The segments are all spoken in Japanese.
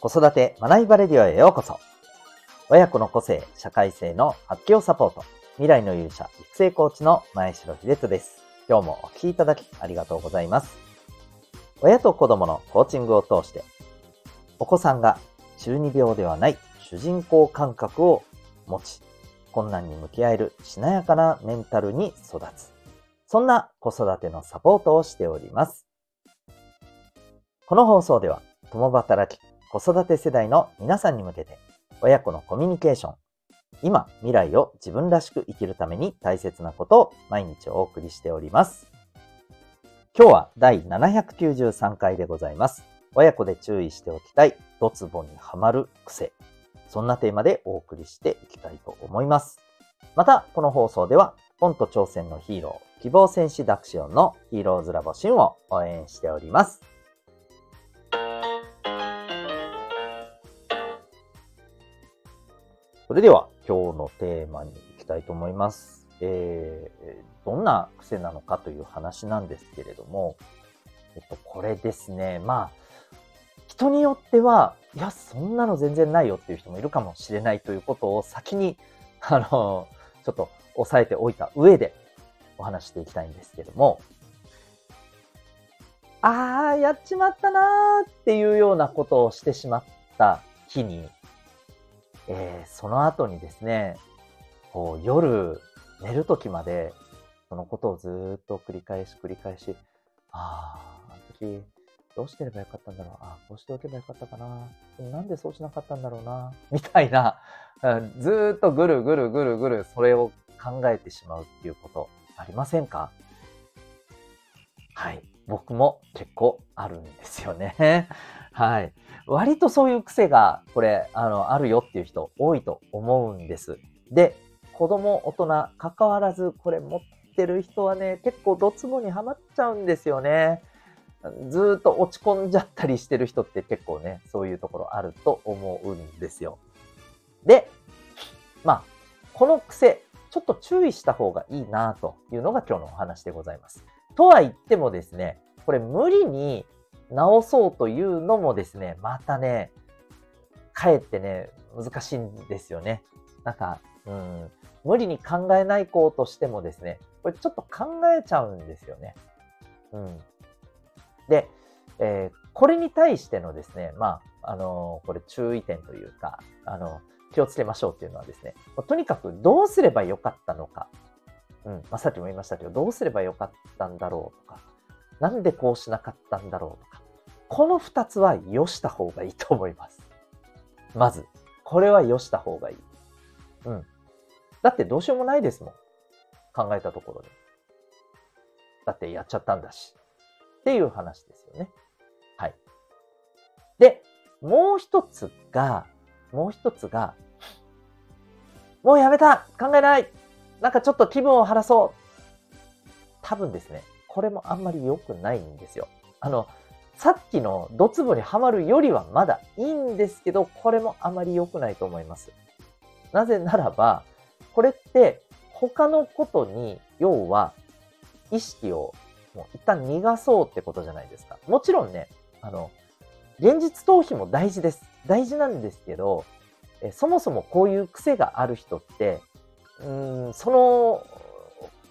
子育て学びバレディオへようこそ。親子の個性、社会性の発揮をサポート。未来の勇者、育成コーチの前城秀人です。今日もお聴きいただきありがとうございます。親と子供のコーチングを通して、お子さんが中二病ではない主人公感覚を持ち、困難に向き合えるしなやかなメンタルに育つ。そんな子育てのサポートをしております。この放送では、共働き、子育て世代の皆さんに向けて、親子のコミュニケーション、今、未来を自分らしく生きるために大切なことを毎日お送りしております。今日は第793回でございます。親子で注意しておきたい、ドツボにはまる癖。そんなテーマでお送りしていきたいと思います。また、この放送では、ポンと挑戦のヒーロー、希望戦士ダクシオンのヒーローズラボシンを応援しております。それでは今日のテーマに行きたいと思います。えー、どんな癖なのかという話なんですけれども、えっと、これですね。まあ、人によっては、いや、そんなの全然ないよっていう人もいるかもしれないということを先に、あの、ちょっと押さえておいた上でお話していきたいんですけども、ああ、やっちまったなーっていうようなことをしてしまった日に、えー、その後にですね、こう夜寝る時までそのことをずっと繰り返し繰り返し、ああ、あの時どうしてればよかったんだろう、ああ、こうしておけばよかったかな、なんでそうしなかったんだろうな、みたいな、ずっとぐるぐるぐるぐるそれを考えてしまうっていうことありませんか？はい。僕も結構あるんですよね。はい。割とそういう癖が、これ、あの、あるよっていう人多いと思うんです。で、子供、大人、関わらず、これ持ってる人はね、結構ドツボにはまっちゃうんですよね。ずっと落ち込んじゃったりしてる人って結構ね、そういうところあると思うんですよ。で、まあ、この癖、ちょっと注意した方がいいなというのが今日のお話でございます。とは言ってもですね、これ無理に直そうというのもですね、またね、かえってね、難しいんですよね。なんか、うん、無理に考えないこうとしてもですね、これちょっと考えちゃうんですよね。うん。で、えー、これに対してのですね、まあ、あのー、これ注意点というか、あの、気をつけましょうっていうのはですね、とにかくどうすればよかったのか。うん、まあ、さっきも言いましたけど、どうすればよかったんだろうとか、なんでこうしなかったんだろうとか、この二つはよした方がいいと思います。まず、これはよした方がいい。うん。だってどうしようもないですもん。考えたところで。だってやっちゃったんだし。っていう話ですよね。はい。で、もう一つが、もう一つが、もうやめた考えないなんかちょっと気分を晴らそう多分ですね、これもあんまり良くないんですよ。あの、さっきのドツボにはまるよりはまだいいんですけど、これもあまり良くないと思います。なぜならば、これって他のことに、要は意識をもう一旦逃がそうってことじゃないですか。もちろんね、あの、現実逃避も大事です。大事なんですけど、えそもそもこういう癖がある人って、うん、その、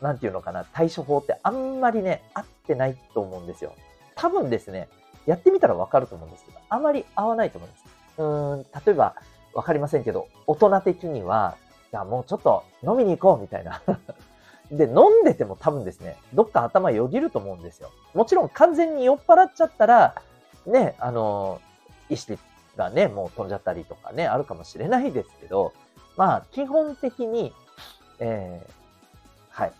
なんていうのかな、対処法ってあんまりね、合ってないと思うんですよ。多分ですね、やってみたらわかると思うんですけど、あまり合わないと思うんです。うん、例えば、わかりませんけど、大人的には、じゃあもうちょっと飲みに行こうみたいな。で、飲んでても多分ですね、どっか頭よぎると思うんですよ。もちろん完全に酔っ払っちゃったら、ね、あの、意識がね、もう飛んじゃったりとかね、あるかもしれないですけど、まあ、基本的に、えー、はい。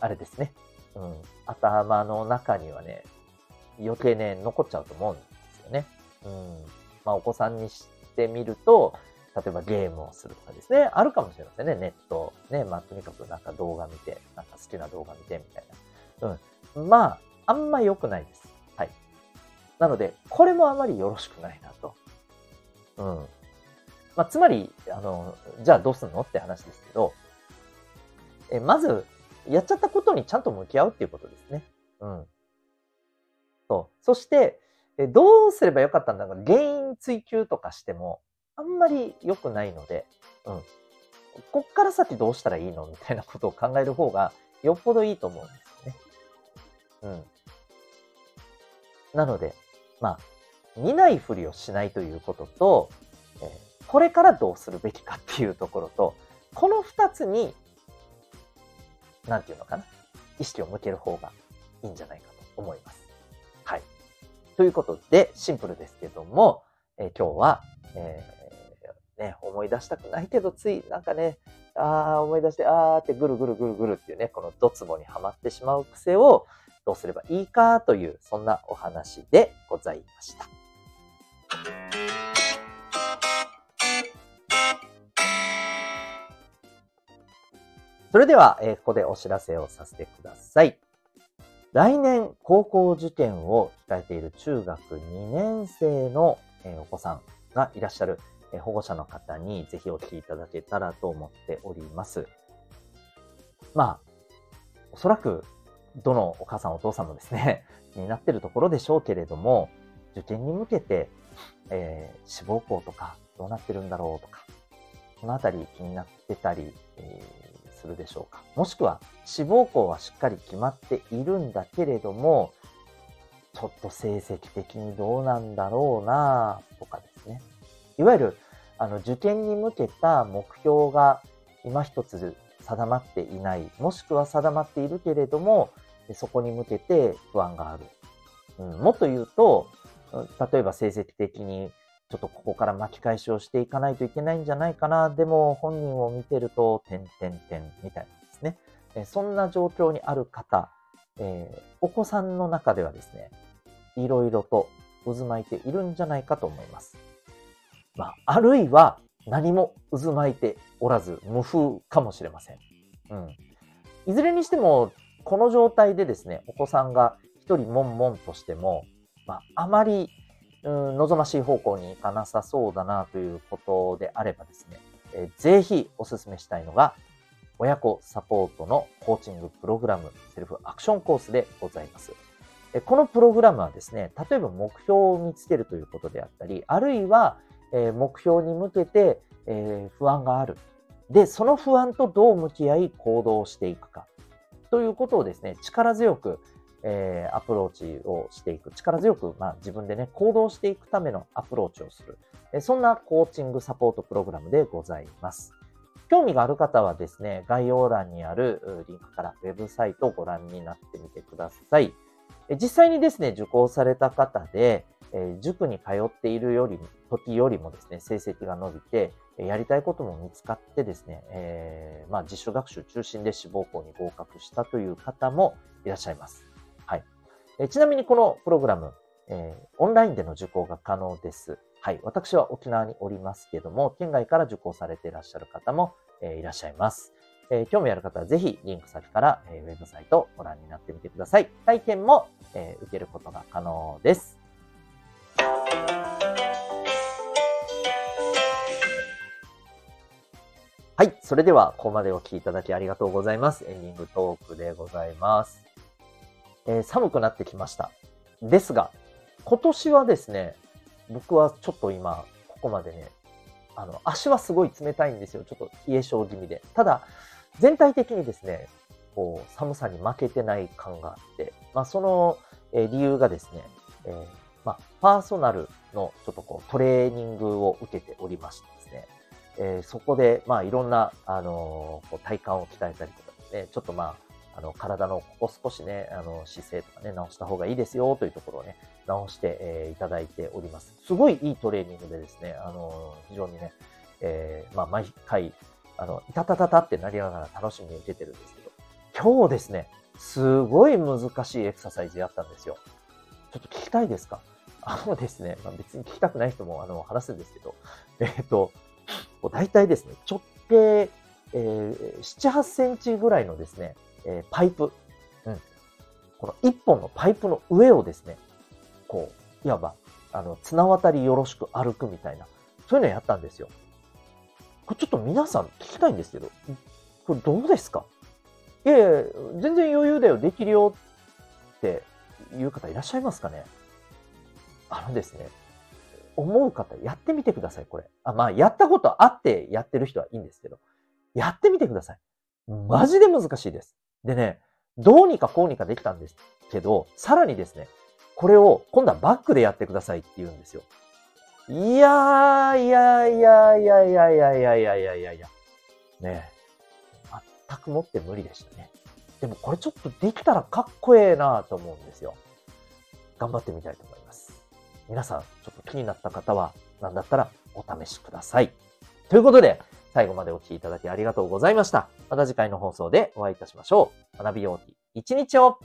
あれですね。うん。頭の中にはね、余計ね、残っちゃうと思うんですよね。うん。まあ、お子さんにしてみると、例えばゲームをするとかですね、あるかもしれませんね、ネット。ね、まあ、とにかくなんか動画見て、なんか好きな動画見てみたいな。うん。まあ、あんま良くないです。はい。なので、これもあまりよろしくないなと。うん。まあ、つまり、あの、じゃあどうすんのって話ですけど、え、まず、やっちゃったことにちゃんと向き合うっていうことですね。うん。そう。そして、えどうすればよかったんだろう原因追求とかしても、あんまり良くないので、うん。こっから先どうしたらいいのみたいなことを考える方がよっぽどいいと思うんですよね。うん。なので、まあ、見ないふりをしないということと、え、これからどうするべきかっていうところと、この二つに、なんていうのかな、意識を向ける方がいいんじゃないかと思います。はい。ということで、シンプルですけども、えー、今日は、えー、ね、思い出したくないけど、ついなんかね、ああ、思い出して、ああってぐるぐるぐるぐるっていうね、このドツボにはまってしまう癖をどうすればいいかという、そんなお話でございました。それでは、えー、ここでお知らせをさせてください。来年高校受験を控えている中学2年生の、えー、お子さんがいらっしゃる、えー、保護者の方にぜひお聞きいただけたらと思っております。まあ、おそらくどのお母さんお父さんもですね、気になってるところでしょうけれども、受験に向けて、えー、志望校とかどうなってるんだろうとか、このあたり気になってたり、えー、するでしょうか？もしくは志望校はしっかり決まっているんだけれども、ちょっと成績的にどうなんだろうなとかですね。いわゆる、あの、受験に向けた目標が今一つ定まっていない、もしくは定まっているけれども、そこに向けて不安がある。うん、もっと言うと、例えば成績的にちょっとここから巻き返しをしていかないといけないんじゃないかな。でも本人を見てると、点点点みたいなですね。えそんな状況にある方、えー、お子さんの中ではですね、いろいろと渦巻いているんじゃないかと思います。まあ、あるいは何も渦巻いておらず無風かもしれません。うん。いずれにしてもこの状態でですね、お子さんが一人悶々としても、まあ、あまり、うん、望ましい方向に行かなさそうだなということであればですね、えー、ぜひお勧めしたいのが、親子サポートのコーチングプログラム、セルフアクションコースでございます。このプログラムはですね、例えば目標を見つけるということであったり、あるいは目標に向けて不安がある。で、その不安とどう向き合い行動していくか。ということをですね、力強く、えー、アプローチをしていく。力強く、まあ、自分でね、行動していくためのアプローチをする。えそんなコーチングサポートプログラムでございます。興味がある方はですね、概要欄にあるリンクからウェブサイトをご覧になってみてください。実際にですね、受講された方で、え塾に通っているより、時よりもですね、成績が伸びて、やりたいことも見つかってですね、えー、まあ、自主学習中心で志望校に合格したという方もいらっしゃいます。えちなみにこのプログラム、えー、オンラインでの受講が可能です。はい。私は沖縄におりますけども、県外から受講されていらっしゃる方も、えー、いらっしゃいます。えー、興味ある方はぜひリンク先から、えー、ウェブサイトをご覧になってみてください。体験も、えー、受けることが可能です。はい。それでは、ここまでお聴きいただきありがとうございます。エンディングトークでございます。えー、寒くなってきました。ですが、今年はですね、僕はちょっと今、ここまでね、あの、足はすごい冷たいんですよ。ちょっと冷え性気味で。ただ、全体的にですね、こう、寒さに負けてない感があって、まあ、その、えー、理由がですね、えー、まあ、パーソナルのちょっとこう、トレーニングを受けておりましてですね、えー、そこで、まあ、いろんな、あのー、体幹を鍛えたりとかですね、ちょっとまあ、あの、体のここ少しね、あの、姿勢とかね、直した方がいいですよというところをね、直して、えー、いただいております。すごいいいトレーニングでですね、あの非常にね、えー、まあ、毎回、あの、いたたたたってなりながら楽しみに受けてるんですけど、今日ですね、すごい難しいエクササイズやったんですよ。ちょっと聞きたいですか？あのですね、まあ、別に聞きたくない人もあの話すんですけど、えっ、ー、と、大体ですね、直径、えー、7、8センチぐらいのですね、えー、パイプ、うん。この1本のパイプの上をですね、こう、いわば、あの、綱渡りよろしく歩くみたいな、そういうのやったんですよ。これちょっと皆さん聞きたいんですけど、これどうですか？いやいや、全然余裕だよ、できるよっていう方いらっしゃいますかね？あのですね、思う方、やってみてください、これ。あ、まあ、やったことあってやってる人はいいんですけど、やってみてください。マジで難しいです。でね、どうにかこうにかできたんですけど、さらにですね、これを今度はバックでやってくださいって言うんですよ。いやー、いやいやいやいやいやいやいやいやいやいや。ね全くもって無理でしたね。でもこれちょっとできたらかっこええなと思うんですよ。頑張ってみたいと思います。皆さん、ちょっと気になった方は、何だったらお試しください。ということで、最後までお聴きいただきありがとうございました。また次回の放送でお会いいたしましょう。学びよう一日を